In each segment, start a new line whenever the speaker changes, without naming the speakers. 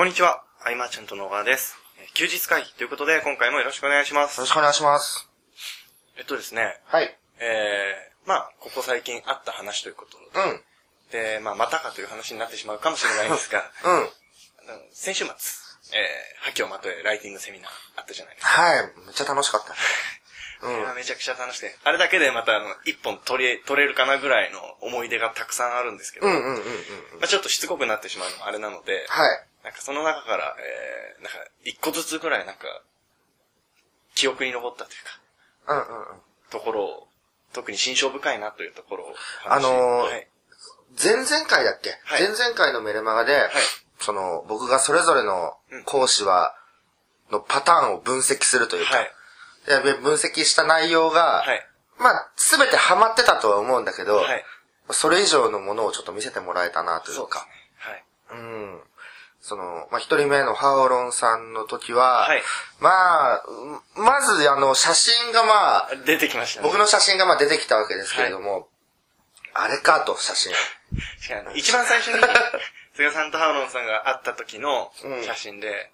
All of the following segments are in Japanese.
こんにちは、アイマーチャントの小川です。えー休日会議ということで、今回もよろしくお願いします
よろ。しくお願いします。
えっとですね、
はい。
えー、まあ、ここ最近あった話ということ
うん。
で、まあ、またかという話になってしまうかもしれないんですが、
うん。
先週末、えー、覇気をまとえライティングセミナーあったじゃないですか。
はい。めっちゃ楽しかった。うん。
めちゃくちゃ楽しくて、あれだけでまたあの、一本取れ、取れるかなぐらいの思い出がたくさんあるんですけど、
うんうんうんうん。
まあ、ちょっとしつこくなってしまうのもあれなので、
はい。
なんかその中から、えー、なんか、一個ずつぐらいなんか、記憶に残ったというか、
うんうんうん。
ところを、特に心象深いなというところを。
あのー
はい。
前々回だっけ、
はい
前々回のメルマガで、その、僕がそれぞれの講師は、のパターンを分析するというか、
はい。
で分析した内容が、
はい。
まあ、すべてハマってたとは思うんだけど、
はい。
それ以上のものをちょっと見せてもらえたなとい
そうう
か、
ですね。
うん。その、まあ、一人目のハオロンさんの時は、
はい
まあ、うんまずあの、写真がまあ、
はい。出てきましたね。
僕の写真がまあ出てきたわけですけれども、あれかと、写真。
一番最初に、菅さんとハーロンさんが会った時の写真で、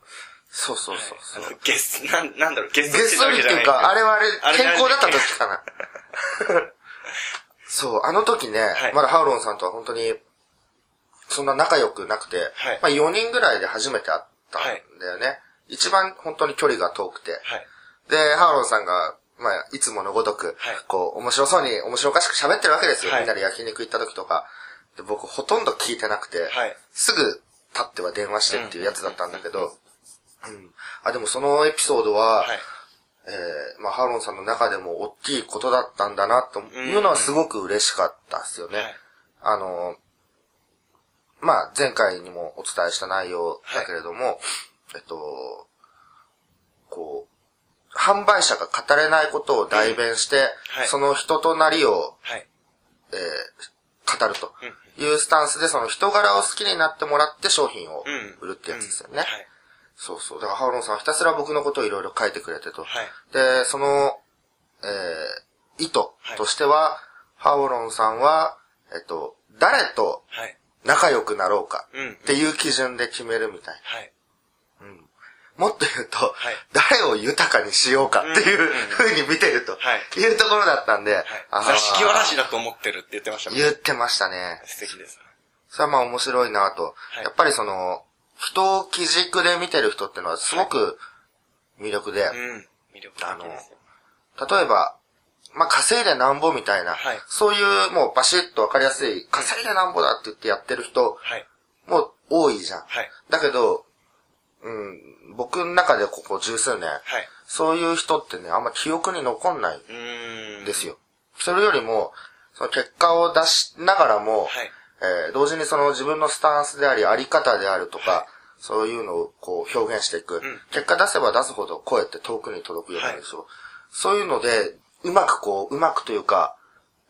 そうそうそうそう。
あのゲス、なん、なんだろう、ゲスト
ゲスト日っていうか、あれはあれ、健康だった時かな。そう、あの時ね、
はい
まだハウロンさんとは本当に、そんな仲良くなくて、
はい
まあ4人ぐらいで初めて会ったんだよね。一番本当に距離が遠くて。
はい。
で、ハウロンさんが、まあ、いつものごとく、
はい
こう、面白そうに、面白おかしく喋ってるわけですよ。
はい
みんなで焼肉行った時とか。で、僕ほとんど聞いてなくて、
はい
すぐ立っては電話してっていうやつだったんだけど、うん。あ、でもそのエピソードは、
はい。
えーまあ、ハーロンさんの中でも大きいことだったんだな、というのはすごく嬉しかったですよね。
はい
あの、まあ、前回にもお伝えした内容だけれども、えっと、こう、販売者が語れないことを代弁して、
はい
その人となりを、
はい。
えー語るというスタンスで、その人柄を好きになってもらって商品を
うん。
売るってやつですよね。
はい。
そうそう。だからハーロンさんはひたすら僕のことをいろいろ書いてくれてと。
はい。
で、その、えー、意図としては、ハオロンさんは、えっと、誰と
はい。
仲良くなろうか
うん
っていう基準で決めるみたい。
はい。
もっと言うと、
い
誰を豊かにしようかっていう
うんう
に見てると
はい
いうところだったんで、
座敷わらしだと思ってるって言ってましたもん
言ってましたね。
素敵です。
それはまあ面白いなと。
い
やっぱりその、人を基軸で見てる人っていうのはすごく魅力で、
うん。魅力的ですよ。
例えば、まあ、稼いでなんぼみたいな、
はい
そういうもうバシッとわかりやすい、稼いでなんぼだって言ってやってる人
はい。
も多いじゃん。
はい。
だけど、うん、僕の中でここ十数年、
はい。
そういう人ってね、あんま記憶に残んない
ん。
んですよ。それよりも、その結果を出しながらも、
はい。
えー同時にその自分のスタンスであり、あり方であるとか、
はい
そういうのをこう表現していく、
ん
結果出せば出すほど声って遠くに届くようになるでしょ。そういうので、うまくこう、うまくというか、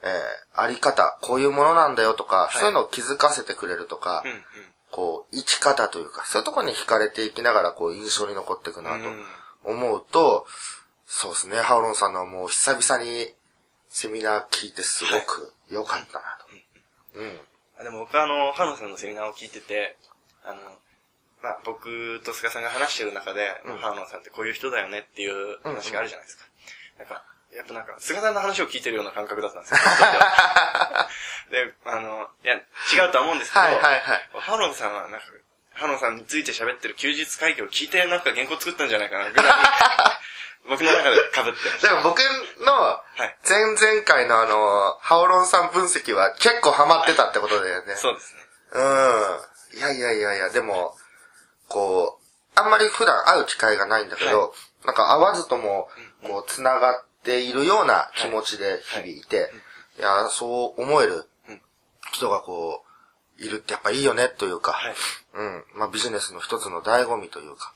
えーあり方、こういうものなんだよとか、
い
そういうのを気づかせてくれるとか、
うん。うん。
こう、生き方というか、そういうところに惹かれていきながら、こう、印象に残っていくなと
うん
思うと、そうですね、ハオロンさんのはもう久々にセミナー聞いてすごく良かったなと。うん。
あでも僕はあの、ハノさんのセミナーを聞いてて、あの、まあ、僕と菅さんが話してる中で、ハノさんってこういう人だよねっていう話があるじゃないですか。なんか、やっぱなんか、菅さんの話を聞いてるような感覚だったんですよ。で、あの、いや、違うとは思うんですけど、
はいはいはい。
ハノンさんはなんか、ハノンさんについて喋ってる休日会議を聞いてなんか原稿作ったんじゃないかなぐらい、僕の中で被ってました。
だから僕の
い
前々回のあの、ハオロンさん分析は結構ハマってたってことだよね。
そうですね。
うん。いやいやいやいや、でも、こう、あんまり普段会う機会がないんだけど、なんか会わずとも、こう、繋がっているような気持ちで日々いて、いや、そう思える
うん
人がこう、いるってやっぱいいよねというか、
はい
うん。まあビジネスの一つの醍醐味というか、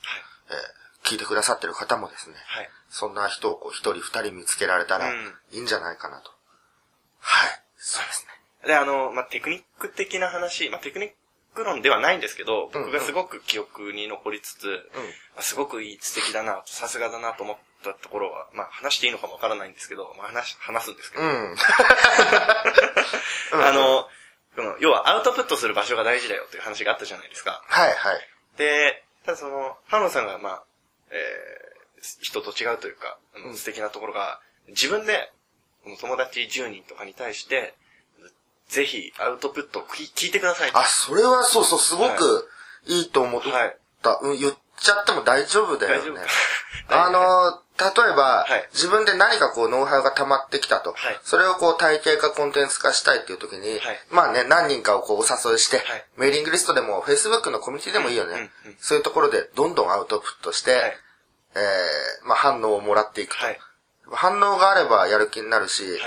えー聞いてくださってる方もですね、
はい。
そんな人をこう一人二人見つけられたら
うん
いいんじゃないかなと。はい。そうですね。
で、あの、まあ、テクニック的な話、まあ、テクニック論ではないんですけど、
うん
僕がすごく記憶に残りつつ、あすごくいい、素敵だな、さすがだなと思ったところは、まあ、話していいのかもわからないんですけど、まあ、話、話すんですけど、
うん。
あの、この要はアウトプットする場所が大事だよっていう話があったじゃないですか。
はいはい。
で、ただその、ハ野さんがまあ、えー、人と違うというか、うん、素敵なところが、自分で、この友達10人とかに対して、ぜひアウトプットを聞いてください。
あ、それはそうそう、すごくいいと思った。はい、うん、言っちゃっても大丈夫だよね。あの、例えば、はい、自分で何かこうノウハウが溜まってきたと。はい、それをこう体系化コンテンツ化したいっていう時に、はい、まあね、何人かをこうお誘いして、メーリングリストでも Facebook のコミュニティでもいいよね。うんうん、そういうところでどんどんアウトプットして、えー、まあ反応をもらっていくと。反応があればやる気になるし、誘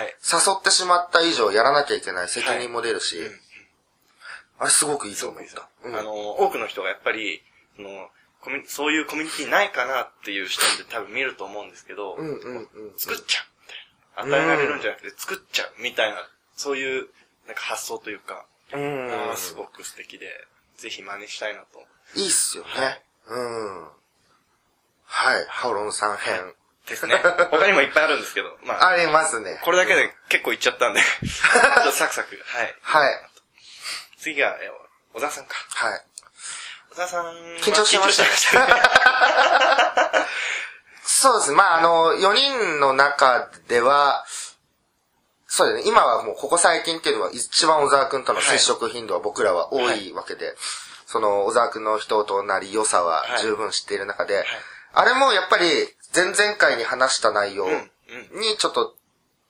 ってしまった以上やらなきゃいけない責任も出るし、あれすごくいいと思った。
うん、あの、多くの人がやっぱり、その、そういうコミュニティないかなっていう視点で多分見ると思うんですけど、作っちゃうみたいな。与えられるんじゃなくて作っちゃうみたいな、そういうなんか発想というか、うん、あすごく素敵で、ぜひ真似したいなと。
いいっすよね。うん。はい、ハオロンさん編。
ですね。他にもいっぱいあるんですけど、
まあ。ありますね。
これだけで結構いっちゃったんで、サクサク。はい。
はい。
次が、小沢さんか。
はい。
小沢さん
緊張してましたね。そうです。まあ、あの、4人の中では、そうですね。今はもうここ最近っていうのは一番小沢くんとの接触頻度は僕らは多いわけで、はい、その小沢くんの人となり良さは十分知っている中で、はい。はい、あれもやっぱり前々回に話した内容にちょっと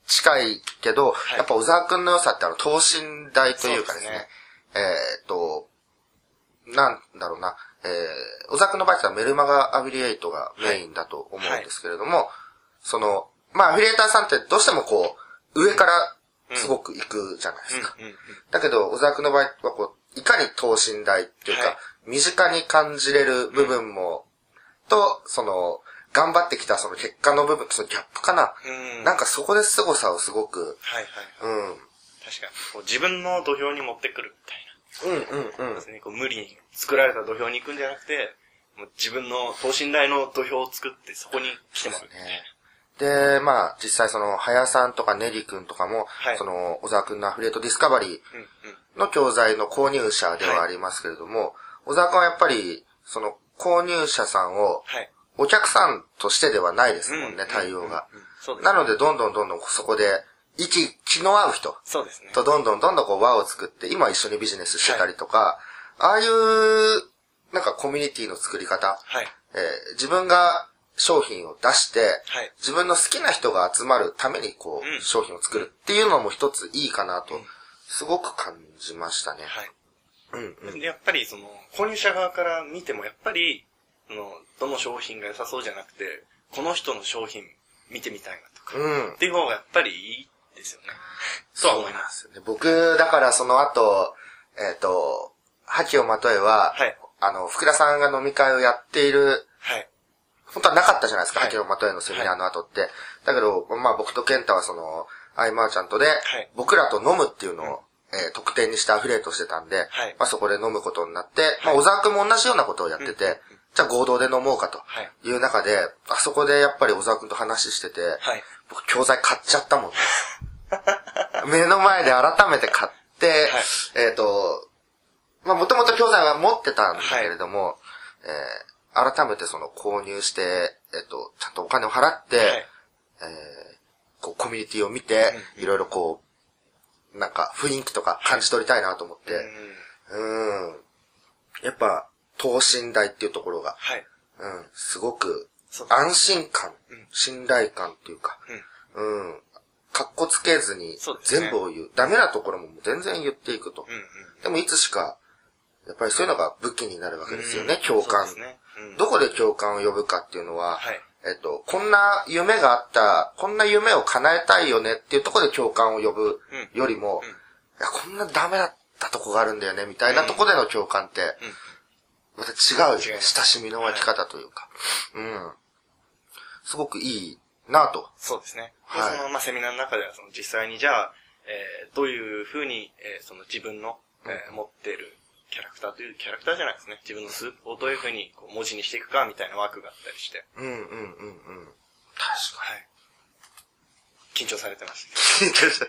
近いけど、やっぱ小沢くんの良さってあの等身大というかですね、すね。えっと、なんだろうな、えー、小沢の場合はメルマガアフィリエイトがメインだと思うんですけれども、はい、その、まあアフィリエイターさんってどうしてもこう、上からすごく行くじゃないですか。だけど、小沢の場合はこう、いかに等身大っていうか、はい、身近に感じれる部分も、と、その、頑張ってきたその結果の部分、そのギャップかな。うん、なんかそこで凄さをすごく、
はいはい。うん。確かに。自分の土俵に持ってくるみたいな。
うんうんうん。
ですね、こう無理に作られた土俵に行くんじゃなくて、もう自分の等身大の土俵を作ってそこに来てもらう。
ね。で、まあ、実際その、はやさんとかねりくんとかも、はい、その、小沢くんのアフレートディスカバリーの教材の購入者ではありますけれども、はい、小沢くんはやっぱり、その、購入者さんを、お客さんとしてではないですもんね、対応が。なので、どんどんどんどんそこで、息、気の合う人。
そうですね。
とどんどんどんどんこう輪を作って、今一緒にビジネスしてたりとか、はい、ああいう、なんかコミュニティの作り方。はい。えー、自分が商品を出して、はい、自分の好きな人が集まるためにこう、うん、商品を作るっていうのも一ついいかなと、すごく感じましたね。はい。
うんうん、で、やっぱりその、購入者側から見てもやっぱり、の、どの商品が良さそうじゃなくて、この人の商品見てみたいなとか、うん、っていう方がやっぱりいいですよね。
そう思います。僕、だからその後、えっ、ー、と、覇気をまとえは、はい、あの、福田さんが飲み会をやっている、はい、本当はなかったじゃないですか、覇気をまとえのセミナーの後って。はい、だけど、まあ僕と健太はその、アイマーちゃんとで、僕らと飲むっていうのを、うん、えー、特典にしてアフィレートしてたんで、まあそこで飲むことになって、まあ小沢くんも同じようなことをやってて、うんじゃあ合同で飲もうかとい。う中で、あそこでやっぱり小沢くんと話してて、僕教材買っちゃったもんね。目の前で改めて買って、はい、えっ、ー、と、まあもともと教材は持ってたんだけれども、はい、えー、改めてその購入して、えっ、ー、と、ちゃんとお金を払って、はい、えー、こうコミュニティを見て、いろいろこう、なんか雰囲気とか感じ取りたいなと思って、うん、ん、やっぱ、等身大っていうところが、はい、うん、すごく安心感、信頼感っていうか、うん、うん、かっこつけずに全部を言う。うね、ダメなところも全然言っていくと。うんうん、でもいつしか、やっぱりそういうのが武器になるわけですよね、うん、共感、ね。うん、どこで共感を呼ぶかっていうのは、はい、えっと、こんな夢があった、こんな夢を叶えたいよねっていうところで共感を呼ぶよりも、うん、いや、こんなダメだったとこがあるんだよね、みたいなところでの共感って、また違うよね。親しみの湧き方というか。はい、うん。すごくいいなと。
そうですね。はい。その、まあ、セミナーの中では、その、実際にじゃあ、えー、どういうふうに、えー、その自分の、えー、持っているキャラクターという、キャラクターじゃないですね。自分のスをどういうふうにこう文字にしていくかみたいな枠があったりして。
うんうんうんうん。確かに。はい。
緊張されてました。緊張した。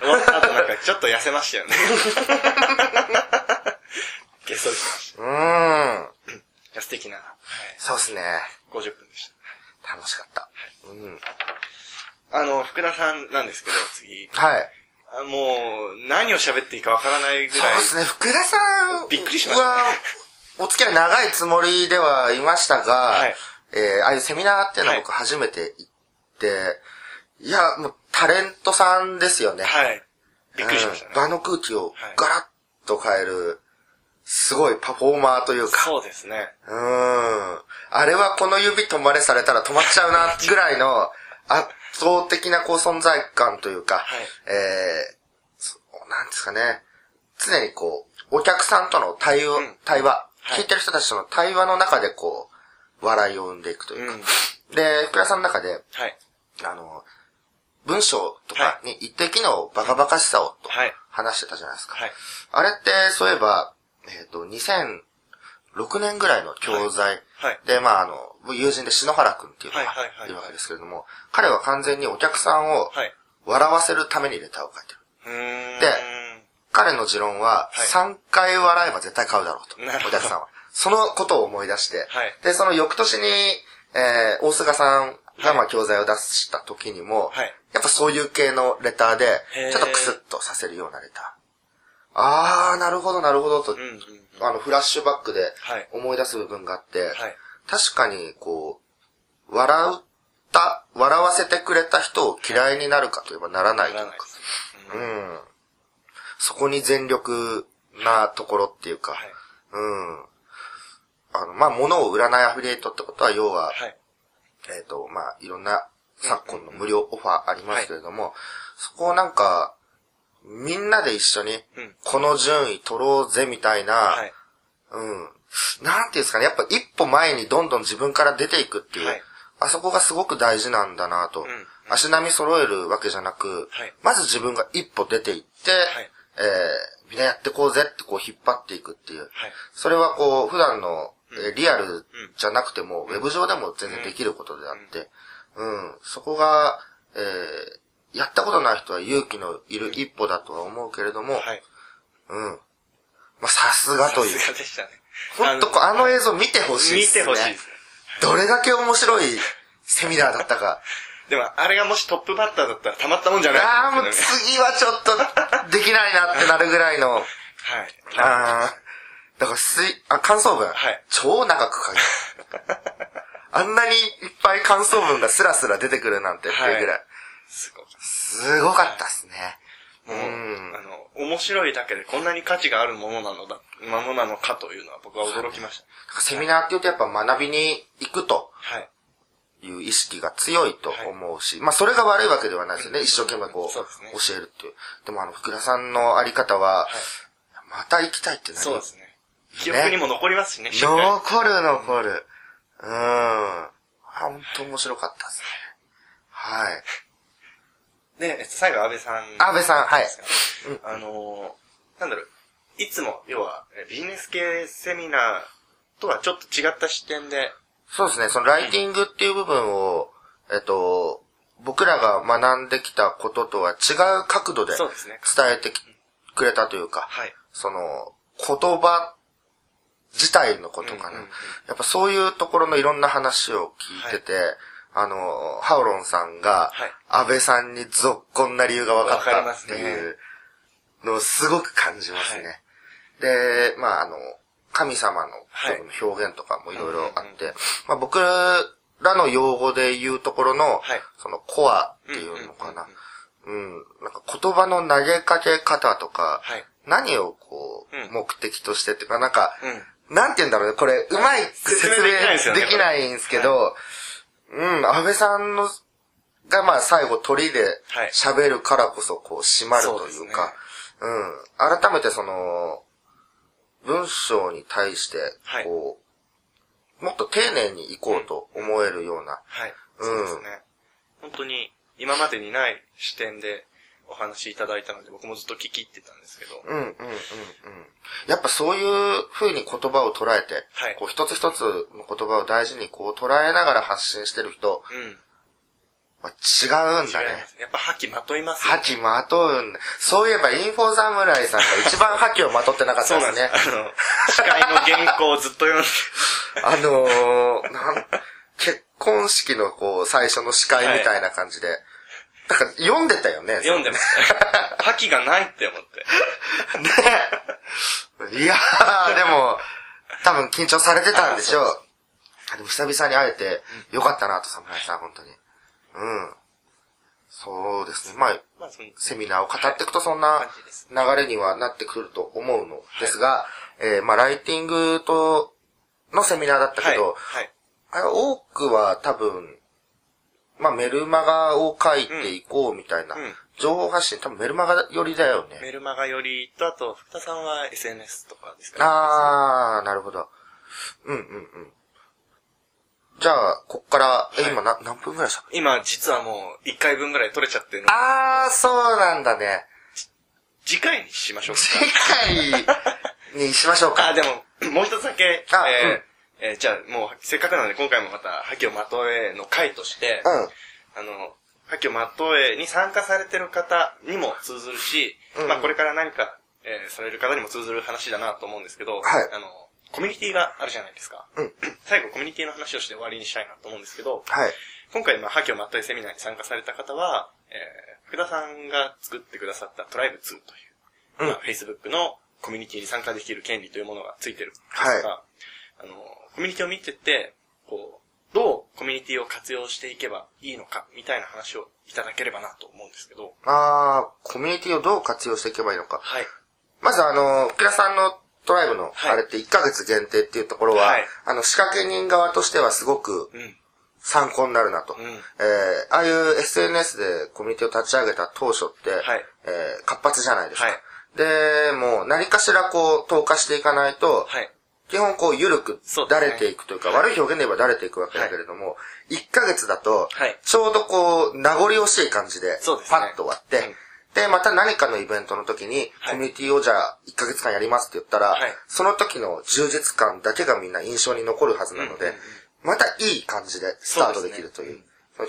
終わった後なんかちょっと痩せましたよね。ゲストしました。うん。や、素敵な、はい。
そうですね。
50分でした。
楽しかった。うん。
あの、福田さんなんですけど、次。
はい。
あもう、何を喋っていいかわからないぐらい。
そうですね、福田さん
びっくりしました
お付き合い長いつもりではいましたが、
はい
えーああいうセミナーっていうのは僕初めて行って、い、や、もうタレントさんですよね。
はい。びっくりしましたね。
うん場の空気を
はい
ガラッと変える、すごいパフォーマーというか、
そうですね。
うん。あれはこの指止まれされたら止まっちゃうな、ぐらいの圧倒的なこう存在感というか、
はい
えーそうなんですかね。常にこう、お客さんとの対応、
うん
対話、
はい
聞いてる人たちとの対話の中でこう、笑いを生んでいくというか。
うん
で、福田さんの中で、
はい。
あの、文章とかに一滴のバカバカしさをと
はい
話してたじゃないですか。
はい。
あれって、そういえば、えっ、と、2006年ぐらいの教材、
はい。
で、まあ、あの、友人で篠原くんっていうのが
はい
るわけですけれども、彼は完全にお客さんを
はい。
笑わせるためにレターを書いてる。で彼の持論は、
はい
3回笑えば絶対買うだろうと。お客さんは。そのことを思い出して、
はい
で、その翌年に、えー、大菅さんがまあ教材を出した時にも、
はい
やっぱそういう系のレターでちょっとクスッとさせるようなレター。あー、なるほど、なるほど、と、
うんうん。
あの、フラッシュバックで
はい
思い出す部分があって、
はい。
確かに、こう、笑った、笑わせてくれた人を嫌いになるかといえばならないというか
ならないで、す。
う
うん
ん。そこに全力なところっていうか、
はい。
うん。あの、まあ、物を売らないアフィリエイトってことは、要は、
はい。
えっ、と、まあ、いろんな昨今の無料オファーありますけれども、そこをなんか、みんなで一緒に
うん、
この順位取ろうぜみたいな、
はい。
うん。なんていうんですかね、やっぱ一歩前にどんどん自分から出ていくっていう、
はい。
あそこがすごく大事なんだなと、
ん。
足並み揃えるわけじゃなく、
はい。
まず自分が一歩出ていって、
い。
えーみんなやってこうぜってこう引っ張っていくっていう。
はい。
それはこう、普段の、えーリアルじゃなくても、ウェブ上でも全然できることであって、うん、そこが、えーやったことない人は勇気のいる一歩だとは思うけれども、
はい。
うん。まあ、さすがという
さ。すがでしたね。
ほんとこう、あの映像見てほしい
見
ですね。
てほしいです。
どれだけ面白いセミナーだったか。
でも、あれがもしトップバッターだったらたまったもんじゃない
ああ、もう次はちょっとできないなってなるぐらいの、
はい。
ああ、だからすい、あ、感想文。
はい
超長く書いて あんなにいっぱい感想文がスラスラ出てくるなんてっていうぐらい。
すごかった。
すごかったっすね。
もう、
うん
あの、面白いだけでこんなに価値があるものなのだ、ものなのかというのは僕は驚きました。
セミナーって言うとやっぱ学びに行くと
はい。
いう意識が強いと思うし、まあそれが悪いわけではないですよね。一生懸命こう、
そうね
教えるっていう。でもあの、福田さんのあり方は、また行きたいってなる。
そうですね。記憶にも残りますしね。
残る残る。うん。あ本当面白かったですね。はい。
で、えっと、最後、安倍さん。
安倍さんはい
あのー、なんだろう、いつも、要は、えビジネス系セミナーとはちょっと違った視点で、
そうですね、そのライティングっていう部分を、えっと、僕らが学んできたこととは違う角度で
そうですね
伝えてきくれたというか、
はい。
その、言葉自体のことかな。
うんうんうん
やっぱそういうところのいろんな話を聞いてて、あの、ハオロンさんが
はい、
安倍さんにぞっこんな理由が分かったっていうのをすごく感じますね。で、まああの、神様の
はい
表現とかもいろいろあって、まあ僕らの用語で言うところの、
はい。
そのコアっていうのかな。うん、なんか言葉の投げかけ方とか、
はい。
何をこう、
うん。
目的としてっていうか、なんか、
うん。
なんて言うんだろうね、これ、うまい説明
できない
んですけど、うん、安倍さんの、がまあ最後鳥で
はい。
喋るからこそこう締まるというか、うん、改めてその、文章に対して、
はい。
こう、もっと丁寧に行こうと思えるような、
はい。
うん
そうですね。本当に、今までにない視点でお話しいただいたので、僕もずっと聞き入ってたんですけど、
うんうんうんうん。やっぱそういう風に言葉を捉えて、
はい
こう一つ一つの言葉を大事にこう捉えながら発信してる人
うん。
は違うんだね。
やっぱ覇気まといますよ
覇気まとうんだ。そういえばインフォ侍さんが一番覇気をまとってなかった
そう
ですね
なんです。。あの、司会の原稿をずっと読んで、
あのー、なん、結婚式のこう、最初の司会みたいな感じで。だから読んでたよね。
読んでました。覇気がないって思って。
ねいやー、でも、多分緊張されてたんでしょう。あでも久々に会えて、よかったなと、侍さん、本当に。うん。そうですね。まあ、
まあ、
セミナーを語っていくとそんな流れにはなってくると思うのですが、えーまあ、ライティングと、のセミナーだった
はい。
けど、
はい。
あれ多くは多分、まあ、メルマガを書いていこうみたいな、
うんうん
情報発信、多分メルマガ寄りだよね。
メルマガよりと、あと、福田さんは SNS とかですかね。
あー、なるほど。うんうんうん。じゃあ、こっから、え、
はい
今な、何分ぐらいした
今、実はもう、1回分ぐらい取れちゃってる
あー、そうなんだね。
次回にしましょうか。
次回にしましょうか。
あ、でも、もう一つだけ、
あ
えー
うん
えーじゃあ、もう、せっかくなので、今回もまた、覇気をまとえの回として、
うん。
あの、覇気をまとえに参加されてる方にも通ずるし、
うん
まあ、これから何か、えーされる方にも通ずる話だなと思うんですけど、
はい
あの、コミュニティがあるじゃないですか。
うん
最後、コミュニティの話をして終わりにしたいなと思うんですけど、
はい。
今回、まあ、覇気をまとえセミナーに参加された方は、えー、福田さんが作ってくださったトライブ2という、
うん
まあ、Facebook のコミュニティに参加できる権利というものがついてるんですが、あの、コミュニティを見てて、こう、どうコミュニティを活用していけばいいのか、みたいな話をいただければなと思うんですけど、
あー、コミュニティをどう活用していけばいいのか。
はい。
まずあの、福田さんのトライブの、
はい
あれって1ヶ月限定っていうところは、
はい
あの、仕掛け人側としてはすごく
うん。
参考になるなと。
うん
えー、ああいう SNS でコミュニティを立ち上げた当初って、
はい
えー活発じゃないですか。
はい
で、もう何かしらこう、投下していかないと、
はい。
基本こう、緩くだれていくというか、悪い表現で言えばだれていくわけだけれども、1ヶ月だと
はい、
ちょうどこう、名残惜しい感じで、パッと終わって、
うん
で、また何かのイベントの時に、
はい。
コミュニティをじゃあ、1ヶ月間やりますって言ったら、
はい。
その時の充実感だけがみんな印象に残るはずなので、またいい感じでスタートできるという、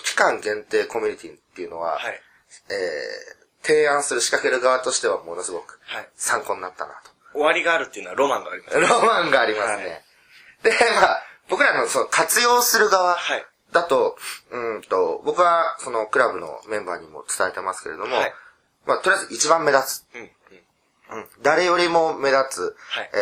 期間限定コミュニティっていうのは、
はい。
えー、提案する仕掛ける側としてはものすごく
はい。
参考になったなと。
終わりがあるっていうのはロマンがあります。
ロマンがありますね。
はい
で、まあ、僕らのその活用する側
はい
だと、うんと、僕はそのクラブのメンバーにも伝えてますけれども、
はい
まあ、とりあえず一番目立つ。
うん。うん。
うん、誰よりも目立つ。
はい
え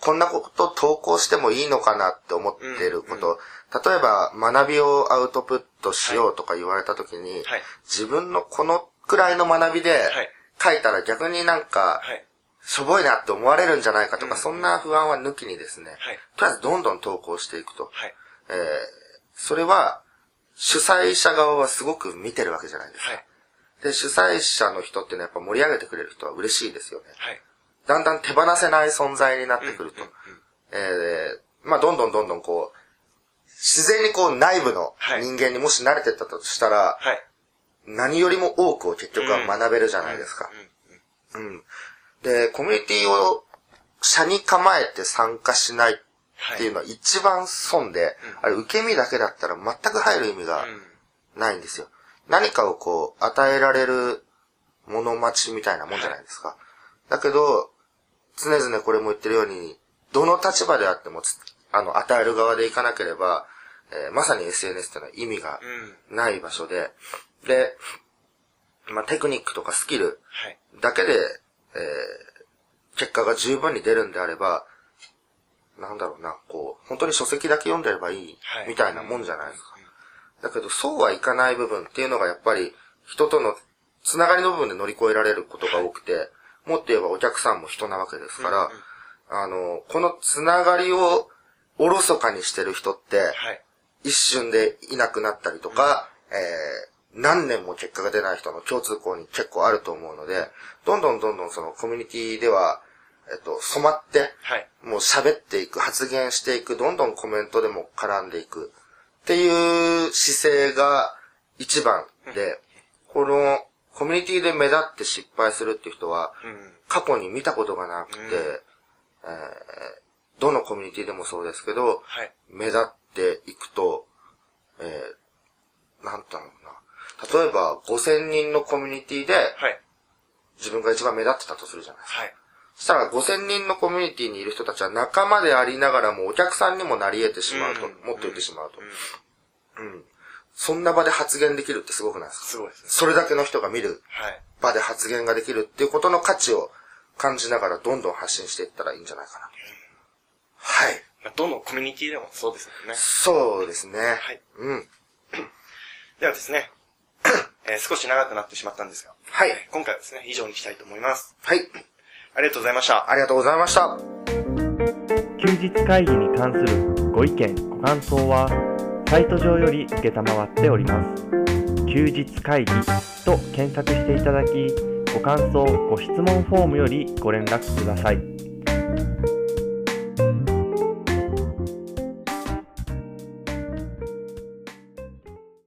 ー、こんなこと投稿してもいいのかなって思ってること、例えば学びをアウトプットしようとか言われた時に、
はい
自分のこのくらいの学びで
はい
書いたら逆になんか、
はい。
しょぼいなって思われるんじゃないかとか、
うん
そんな不安は抜きにですね、
はい
とりあえずどんどん投稿していくと。
はい。
えー、それは、主催者側はすごく見てるわけじゃないですか。
はい。
で、主催者の人っていうのはやっぱ盛り上げてくれる人は嬉しいですよね。
はい。
だんだん手放せない存在になってくると。
うんうん
えー、まあどんどんどんどんこう、自然にこう内部の
はい
人間にもし慣れてったとしたら、
はい。
何よりも多くを結局は学べるじゃないですか。
うんうん
うん。で、コミュニティを社に構えて参加しないっていうのは一番損で、あれ受け身だけだったら全く入る意味が
うん
ないんですよ。何かをこう、与えられるもの待ちみたいなもんじゃないですか。だけど、常々これも言ってるように、どの立場であってもつ、あの、与える側でいかなければ、えーまさに SNS ってのは意味が
うん。
ない場所で、で、まあ、テクニックとかスキル
はい。
だけで、えー結果が十分に出るんであれば、なんだろうな、こう、本当に書籍だけ読んでればいい
は、い
みたいなもんじゃないですか。だけど、そうはいかない部分っていうのがやっぱり、人とのつながりの部分で乗り越えられることが多くて、もっと言えばお客さんも人なわけですから、あの、このつながりをおろそかにしてる人って、
はい。
一瞬でいなくなったりとか、えー何年も結果が出ない人の共通項に結構あると思うので、どんどんどんどんそのコミュニティでは、えっと、染まって、
はい。
もう喋っていく、発言していく、どんどんコメントでも絡んでいくっていう姿勢が一番で、このコミュニティで目立って失敗するっていう人は、
うん。
過去に見たことがなくて、
うん
えーどのコミュニティでもそうですけど、
はい。
目立っていくと、えー、なんだろうな。例えば、5000人のコミュニティで、
はい。
自分が一番目立ってたとするじゃないですか。
はい。
そしたら5000人のコミュニティにいる人たちは仲間でありながらもお客さんにもなり得てしまうと、
うん
持っていってしまうと。うん。そんな場で発言できるってすごくないですか？
すごいですね。
それだけの人が見る
はい。
場で発言ができるっていうことの価値を感じながらどんどん発信していったらいいんじゃないかな。はい。
まあどのコミュニティでもそうですもんね。
そうですね。
はい。
うん。
ではですね、えー少し長くなってしまったんですが、
はい。
今回はですね、以上にしたいと思います。
はい。
ありがとうございました。
ありがとうございました。
休日会議に関するご意見ご感想はサイト上より承っております休日会議と検索していただきご感想ご質問フォームよりご連絡ください